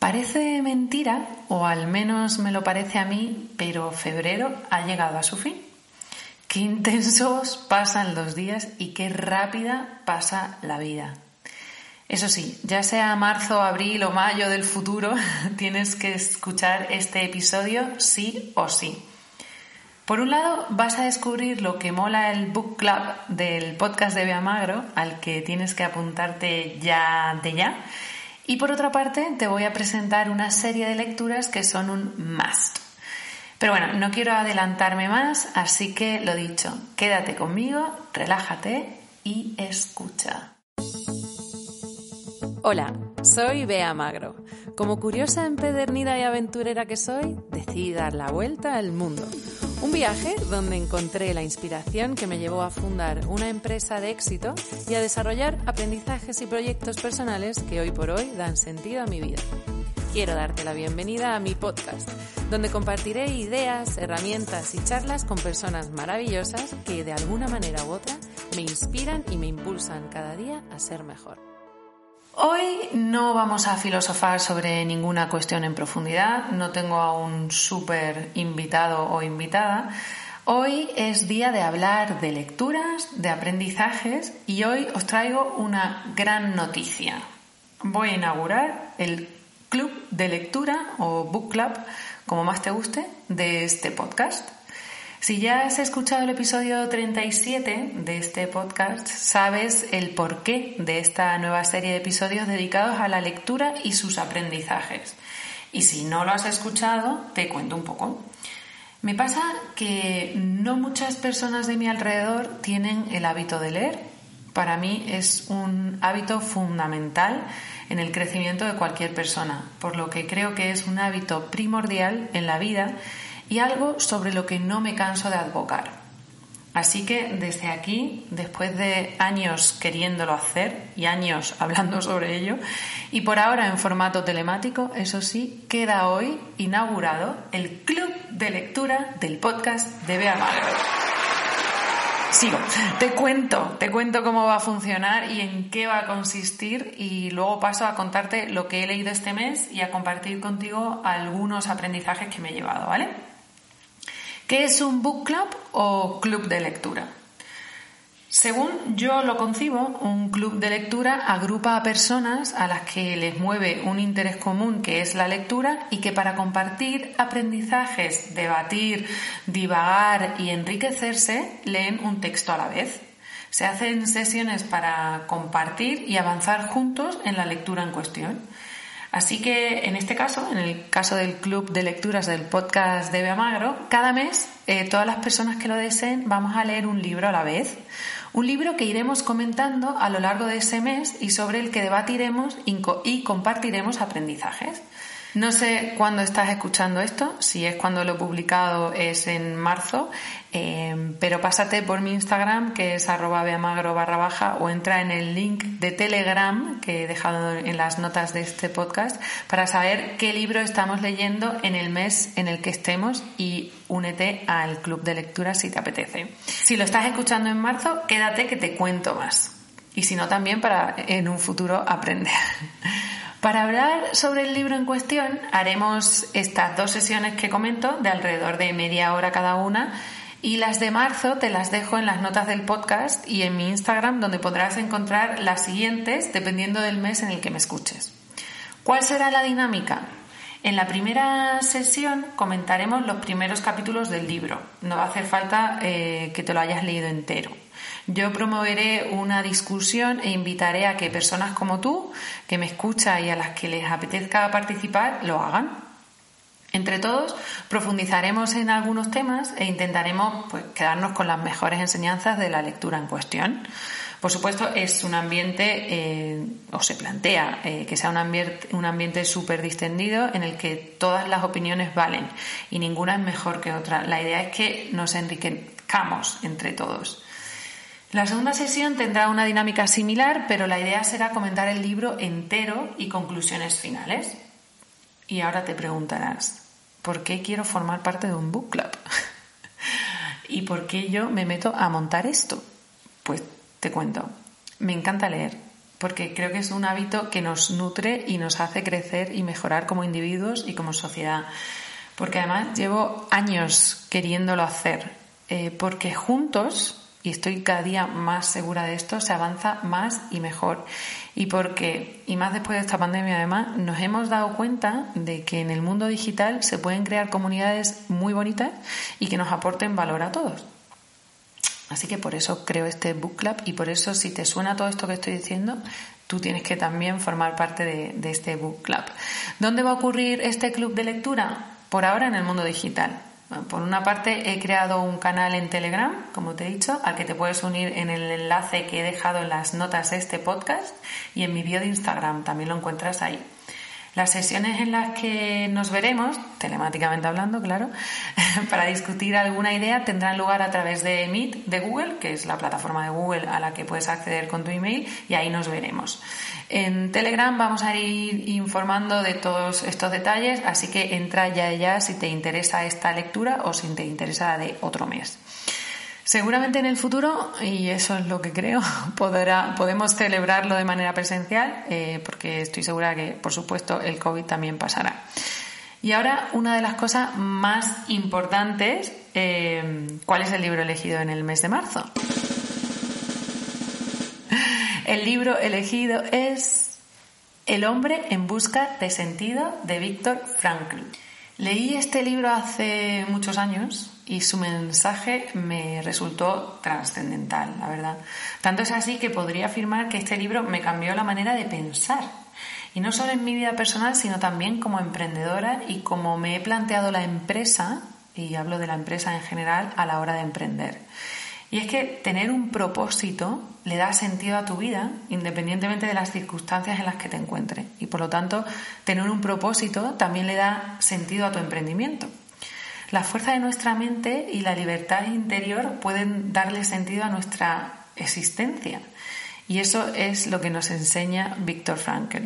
Parece mentira, o al menos me lo parece a mí, pero febrero ha llegado a su fin. Qué intensos pasan los días y qué rápida pasa la vida. Eso sí, ya sea marzo, abril o mayo del futuro, tienes que escuchar este episodio sí o sí. Por un lado, vas a descubrir lo que mola el book club del podcast de Bea Magro, al que tienes que apuntarte ya de ya. Y por otra parte, te voy a presentar una serie de lecturas que son un must. Pero bueno, no quiero adelantarme más, así que lo dicho, quédate conmigo, relájate y escucha. Hola, soy Bea Magro. Como curiosa, empedernida y aventurera que soy, decidí dar la vuelta al mundo. Un viaje donde encontré la inspiración que me llevó a fundar una empresa de éxito y a desarrollar aprendizajes y proyectos personales que hoy por hoy dan sentido a mi vida. Quiero darte la bienvenida a mi podcast, donde compartiré ideas, herramientas y charlas con personas maravillosas que de alguna manera u otra me inspiran y me impulsan cada día a ser mejor. Hoy no vamos a filosofar sobre ninguna cuestión en profundidad, no tengo a un súper invitado o invitada. Hoy es día de hablar de lecturas, de aprendizajes y hoy os traigo una gran noticia. Voy a inaugurar el club de lectura o book club, como más te guste, de este podcast. Si ya has escuchado el episodio 37 de este podcast, sabes el porqué de esta nueva serie de episodios dedicados a la lectura y sus aprendizajes. Y si no lo has escuchado, te cuento un poco. Me pasa que no muchas personas de mi alrededor tienen el hábito de leer. Para mí es un hábito fundamental en el crecimiento de cualquier persona, por lo que creo que es un hábito primordial en la vida y algo sobre lo que no me canso de advocar. Así que desde aquí, después de años queriéndolo hacer y años hablando sobre ello, y por ahora en formato telemático, eso sí, queda hoy inaugurado el Club de Lectura del podcast de Bea. Sigo, te cuento, te cuento cómo va a funcionar y en qué va a consistir y luego paso a contarte lo que he leído este mes y a compartir contigo algunos aprendizajes que me he llevado, ¿vale? ¿Qué es un book club o club de lectura? Según yo lo concibo, un club de lectura agrupa a personas a las que les mueve un interés común que es la lectura y que para compartir aprendizajes, debatir, divagar y enriquecerse leen un texto a la vez. Se hacen sesiones para compartir y avanzar juntos en la lectura en cuestión. Así que en este caso, en el caso del club de lecturas del podcast de Magro, cada mes eh, todas las personas que lo deseen vamos a leer un libro a la vez. Un libro que iremos comentando a lo largo de ese mes y sobre el que debatiremos y compartiremos aprendizajes. No sé cuándo estás escuchando esto, si es cuando lo he publicado es en marzo, eh, pero pásate por mi Instagram que es arroba beamagro barra baja o entra en el link de Telegram que he dejado en las notas de este podcast para saber qué libro estamos leyendo en el mes en el que estemos y únete al club de lectura si te apetece. Si lo estás escuchando en marzo, quédate que te cuento más. Y si no, también para en un futuro aprender. Para hablar sobre el libro en cuestión, haremos estas dos sesiones que comento de alrededor de media hora cada una y las de marzo te las dejo en las notas del podcast y en mi Instagram donde podrás encontrar las siguientes dependiendo del mes en el que me escuches. ¿Cuál será la dinámica? En la primera sesión comentaremos los primeros capítulos del libro. No va a hacer falta eh, que te lo hayas leído entero. Yo promoveré una discusión e invitaré a que personas como tú, que me escuchas y a las que les apetezca participar, lo hagan. Entre todos profundizaremos en algunos temas e intentaremos pues, quedarnos con las mejores enseñanzas de la lectura en cuestión. Por supuesto, es un ambiente, eh, o se plantea eh, que sea un ambiente, un ambiente súper distendido en el que todas las opiniones valen y ninguna es mejor que otra. La idea es que nos enriquezcamos entre todos. La segunda sesión tendrá una dinámica similar, pero la idea será comentar el libro entero y conclusiones finales. Y ahora te preguntarás, ¿por qué quiero formar parte de un book club? ¿Y por qué yo me meto a montar esto? Pues te cuento, me encanta leer, porque creo que es un hábito que nos nutre y nos hace crecer y mejorar como individuos y como sociedad. Porque además llevo años queriéndolo hacer, eh, porque juntos y estoy cada día más segura de esto, se avanza más y mejor. Y porque, y más después de esta pandemia además, nos hemos dado cuenta de que en el mundo digital se pueden crear comunidades muy bonitas y que nos aporten valor a todos. Así que por eso creo este book club y por eso si te suena todo esto que estoy diciendo, tú tienes que también formar parte de, de este book club. ¿Dónde va a ocurrir este club de lectura? Por ahora en el mundo digital. Por una parte, he creado un canal en Telegram, como te he dicho, al que te puedes unir en el enlace que he dejado en las notas de este podcast y en mi bio de Instagram, también lo encuentras ahí. Las sesiones en las que nos veremos, telemáticamente hablando, claro, para discutir alguna idea tendrán lugar a través de Meet de Google, que es la plataforma de Google a la que puedes acceder con tu email, y ahí nos veremos. En Telegram vamos a ir informando de todos estos detalles, así que entra ya ya si te interesa esta lectura o si te interesa de otro mes. Seguramente en el futuro, y eso es lo que creo, podemos celebrarlo de manera presencial, eh, porque estoy segura que, por supuesto, el COVID también pasará. Y ahora, una de las cosas más importantes, eh, ¿cuál es el libro elegido en el mes de marzo? El libro elegido es El hombre en busca de sentido de Víctor Frankl. Leí este libro hace muchos años y su mensaje me resultó trascendental, la verdad. Tanto es así que podría afirmar que este libro me cambió la manera de pensar. Y no solo en mi vida personal, sino también como emprendedora y como me he planteado la empresa, y hablo de la empresa en general, a la hora de emprender. Y es que tener un propósito le da sentido a tu vida independientemente de las circunstancias en las que te encuentres. Y por lo tanto, tener un propósito también le da sentido a tu emprendimiento. La fuerza de nuestra mente y la libertad interior pueden darle sentido a nuestra existencia. Y eso es lo que nos enseña Víctor Frankl.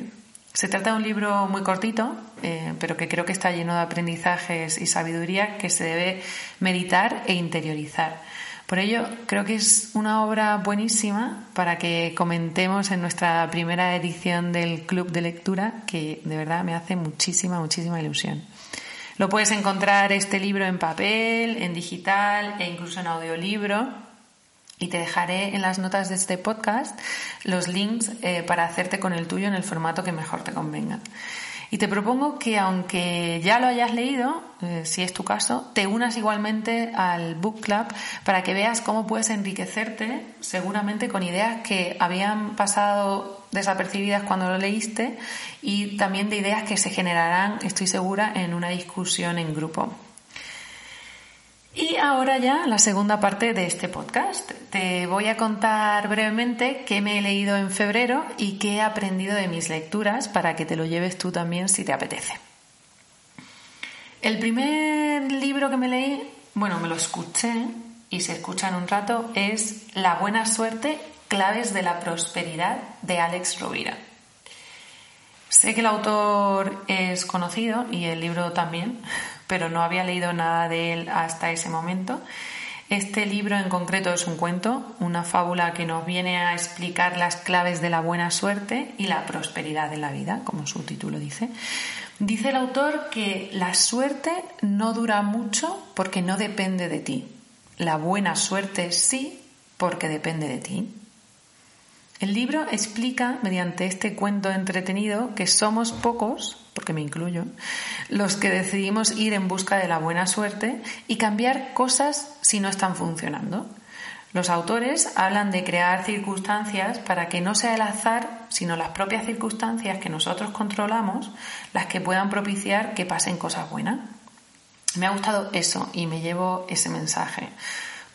Se trata de un libro muy cortito, eh, pero que creo que está lleno de aprendizajes y sabiduría que se debe meditar e interiorizar. Por ello, creo que es una obra buenísima para que comentemos en nuestra primera edición del Club de Lectura, que de verdad me hace muchísima, muchísima ilusión. Lo puedes encontrar este libro en papel, en digital e incluso en audiolibro. Y te dejaré en las notas de este podcast los links eh, para hacerte con el tuyo en el formato que mejor te convenga. Y te propongo que aunque ya lo hayas leído, eh, si es tu caso, te unas igualmente al Book Club para que veas cómo puedes enriquecerte seguramente con ideas que habían pasado desapercibidas cuando lo leíste y también de ideas que se generarán, estoy segura, en una discusión en grupo. Y ahora ya la segunda parte de este podcast. Te voy a contar brevemente qué me he leído en febrero y qué he aprendido de mis lecturas para que te lo lleves tú también si te apetece. El primer libro que me leí, bueno, me lo escuché y se escucha en un rato, es La buena suerte, claves de la prosperidad de Alex Rovira. Sé que el autor es conocido y el libro también, pero no había leído nada de él hasta ese momento. Este libro en concreto es un cuento, una fábula que nos viene a explicar las claves de la buena suerte y la prosperidad de la vida, como su título dice. Dice el autor que la suerte no dura mucho porque no depende de ti. La buena suerte sí porque depende de ti. El libro explica, mediante este cuento entretenido, que somos pocos, porque me incluyo, los que decidimos ir en busca de la buena suerte y cambiar cosas si no están funcionando. Los autores hablan de crear circunstancias para que no sea el azar, sino las propias circunstancias que nosotros controlamos las que puedan propiciar que pasen cosas buenas. Me ha gustado eso y me llevo ese mensaje.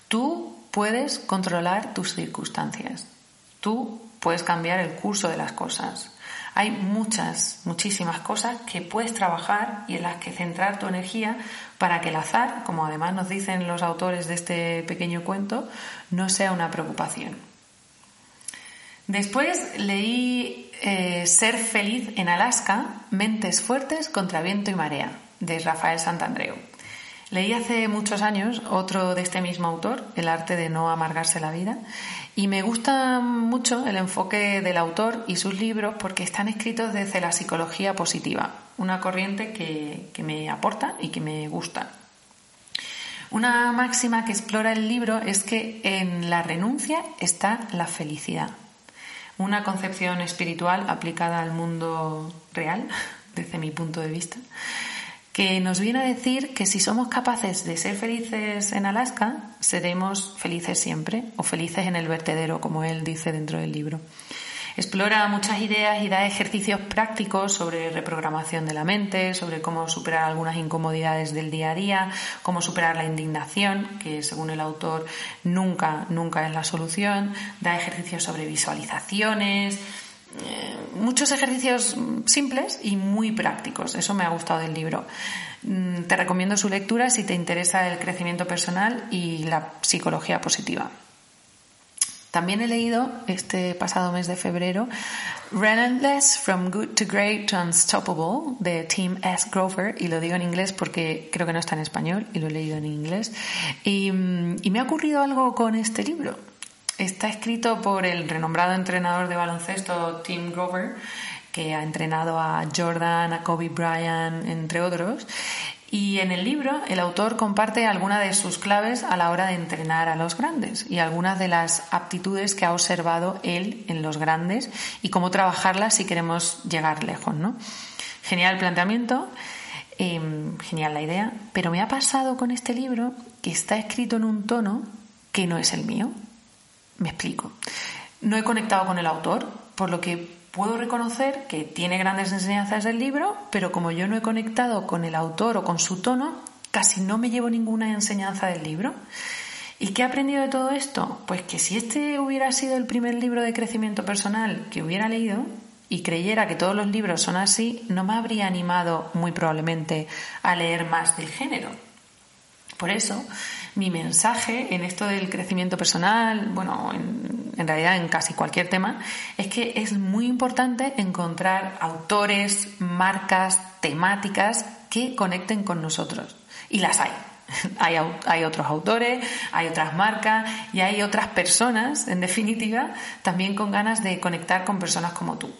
Tú puedes controlar tus circunstancias. Tú puedes cambiar el curso de las cosas. Hay muchas, muchísimas cosas que puedes trabajar y en las que centrar tu energía para que el azar, como además nos dicen los autores de este pequeño cuento, no sea una preocupación. Después leí eh, Ser feliz en Alaska, Mentes fuertes contra viento y marea, de Rafael Santandreu. Leí hace muchos años otro de este mismo autor, El arte de no amargarse la vida, y me gusta mucho el enfoque del autor y sus libros porque están escritos desde la psicología positiva, una corriente que, que me aporta y que me gusta. Una máxima que explora el libro es que en la renuncia está la felicidad. Una concepción espiritual aplicada al mundo real, desde mi punto de vista que nos viene a decir que si somos capaces de ser felices en Alaska, seremos felices siempre, o felices en el vertedero, como él dice dentro del libro. Explora muchas ideas y da ejercicios prácticos sobre reprogramación de la mente, sobre cómo superar algunas incomodidades del día a día, cómo superar la indignación, que según el autor nunca, nunca es la solución. Da ejercicios sobre visualizaciones, muchos ejercicios simples y muy prácticos. Eso me ha gustado del libro. Mm, te recomiendo su lectura si te interesa el crecimiento personal y la psicología positiva. También he leído este pasado mes de febrero Relentless From Good to Great to Unstoppable de Tim S. Grover y lo digo en inglés porque creo que no está en español y lo he leído en inglés y, mm, y me ha ocurrido algo con este libro Está escrito por el renombrado entrenador de baloncesto Tim Grover, que ha entrenado a Jordan, a Kobe Bryant, entre otros. Y en el libro el autor comparte algunas de sus claves a la hora de entrenar a los grandes y algunas de las aptitudes que ha observado él en los grandes y cómo trabajarlas si queremos llegar lejos. ¿no? Genial el planteamiento, em, genial la idea, pero me ha pasado con este libro que está escrito en un tono que no es el mío. Me explico. No he conectado con el autor, por lo que puedo reconocer que tiene grandes enseñanzas del libro, pero como yo no he conectado con el autor o con su tono, casi no me llevo ninguna enseñanza del libro. ¿Y qué he aprendido de todo esto? Pues que si este hubiera sido el primer libro de crecimiento personal que hubiera leído y creyera que todos los libros son así, no me habría animado muy probablemente a leer más del género. Por eso, mi mensaje en esto del crecimiento personal, bueno, en, realidad en casi cualquier tema, es que es muy importante encontrar autores, marcas, temáticas que conecten con nosotros. Y las. Hay, hay, otros autores, hay otras marcas y hay otras personas, en definitiva, también con ganas de conectar con personas como tú.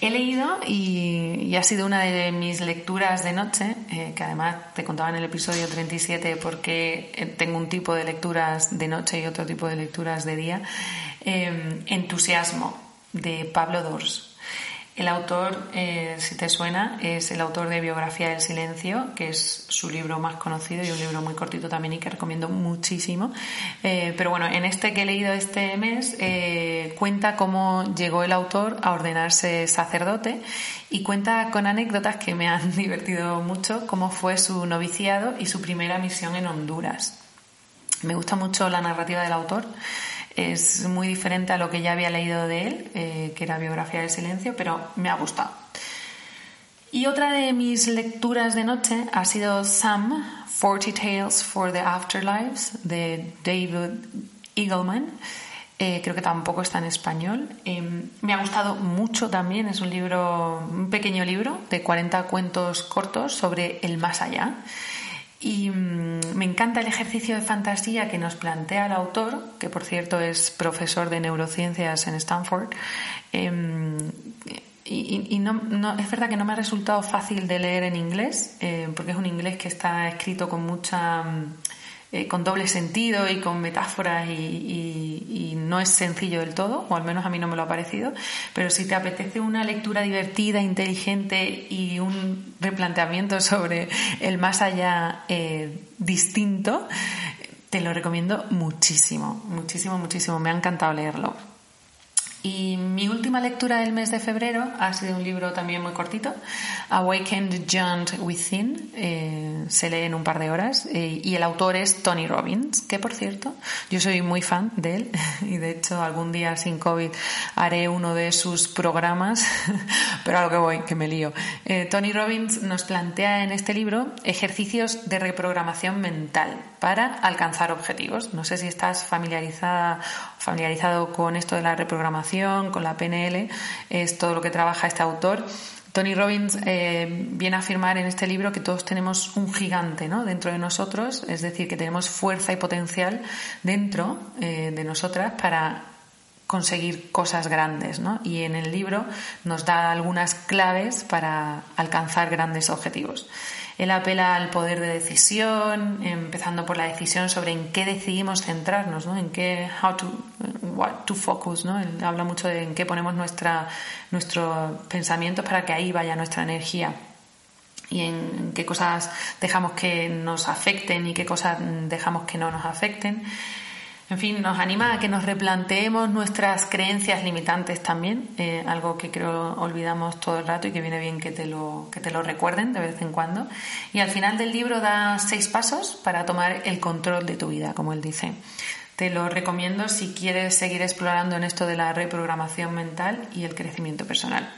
He leído y, ha sido una de mis lecturas de noche, eh, que además te contaba en el episodio 37 porque eh, tengo un tipo de lecturas de noche y otro tipo de lecturas de día, eh, Entusiasmo, de Pablo Dors. El autor, eh, si te suena, es el autor de Biografía del Silencio, que es su libro más conocido y un libro muy cortito también y que recomiendo muchísimo. Eh, pero bueno, en este que he leído este mes eh, cuenta cómo llegó el autor a ordenarse sacerdote y cuenta con anécdotas que me han divertido mucho, cómo fue su noviciado y su primera misión en Honduras. Me gusta mucho la narrativa del autor es muy diferente a lo que ya había leído de él, eh, que era Biografía del Silencio, pero me ha gustado. Y otra de mis lecturas de noche ha sido Sam, 40 Tales for the Afterlives, de David Eagleman. Eh, creo que tampoco está en español. Em, me ha gustado mucho también, es un libro, un pequeño libro de 40 cuentos cortos sobre el más allá. Y mm, me encanta el ejercicio de fantasía que nos plantea el autor, que por cierto es profesor de neurociencias en Stanford. Em, y, no, es verdad que no me ha resultado fácil de leer en inglés, eh, porque es un inglés que está escrito con mucha mm, eh, con doble sentido y con metáforas y, no es sencillo del todo, o al menos a mí no me lo ha parecido, pero si te apetece una lectura divertida, inteligente y un replanteamiento sobre el más allá eh, distinto, te lo recomiendo muchísimo, muchísimo, muchísimo. Me ha encantado leerlo. Y mi última lectura del mes de febrero ha sido un libro también muy cortito, Awakened Giant Within, eh, se lee en un par de horas, eh, y el autor es Tony Robbins, que por cierto, yo soy muy fan de él, y de hecho algún día sin COVID haré uno de sus programas, pero a lo que voy, que me lío. Eh, Tony Robbins nos plantea en este libro ejercicios de reprogramación mental para alcanzar objetivos. No sé si estás familiarizada, familiarizado con esto de la reprogramación, con la PNL, es todo lo que trabaja este autor. Tony Robbins eh, viene a afirmar en este libro que todos tenemos un gigante dentro de nosotros, es decir, que tenemos fuerza y potencial dentro eh, de nosotras para conseguir cosas grandes. Y en el libro nos da algunas claves para alcanzar grandes objetivos. Él apela al poder de decisión, empezando por la decisión sobre en qué decidimos centrarnos, ¿no? En qué, how to, what to focus, ¿no? Él habla mucho de en qué ponemos nuestra, nuestros pensamientos para que ahí vaya nuestra energía y en qué cosas dejamos que nos afecten y qué cosas dejamos que no nos afecten. En fin, nos anima a que nos replanteemos nuestras creencias limitantes también, eh, algo que creo olvidamos todo el rato y que viene bien que te, lo, que te lo recuerden de vez en cuando. Y al final del libro da seis pasos para tomar el control de tu vida, como él dice. Te lo recomiendo si quieres seguir explorando en esto de la reprogramación mental y el crecimiento personal.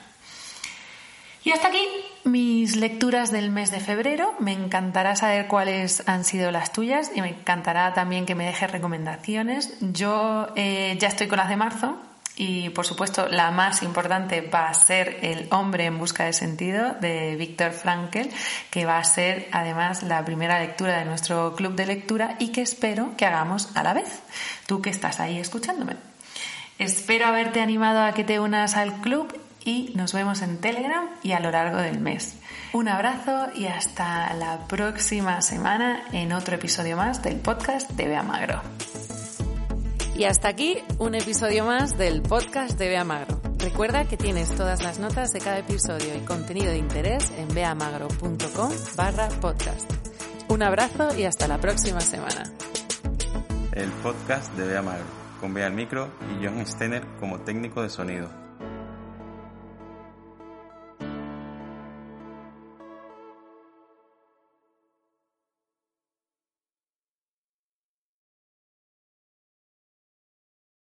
Y hasta aquí mis lecturas del mes de febrero. Me encantará saber cuáles han sido las tuyas y me encantará también que me dejes recomendaciones. Yo eh, ya estoy con las de marzo y por supuesto la más importante va a ser El hombre en busca de sentido de Víctor Frankel, que va a ser además la primera lectura de nuestro club de lectura y que espero que hagamos a la vez, tú que estás ahí escuchándome. Espero haberte animado a que te unas al club y nos vemos en Telegram y a lo largo del mes. Un abrazo y hasta la próxima semana en otro episodio más del podcast de Bea Magro. Y hasta aquí un episodio más del podcast de Bea Magro. Recuerda que tienes todas las notas de cada episodio y contenido de interés en beamagro.com barra podcast. Un abrazo y hasta la próxima semana. El podcast de Bea Magro, con Bea al micro y John Steiner como técnico de sonido.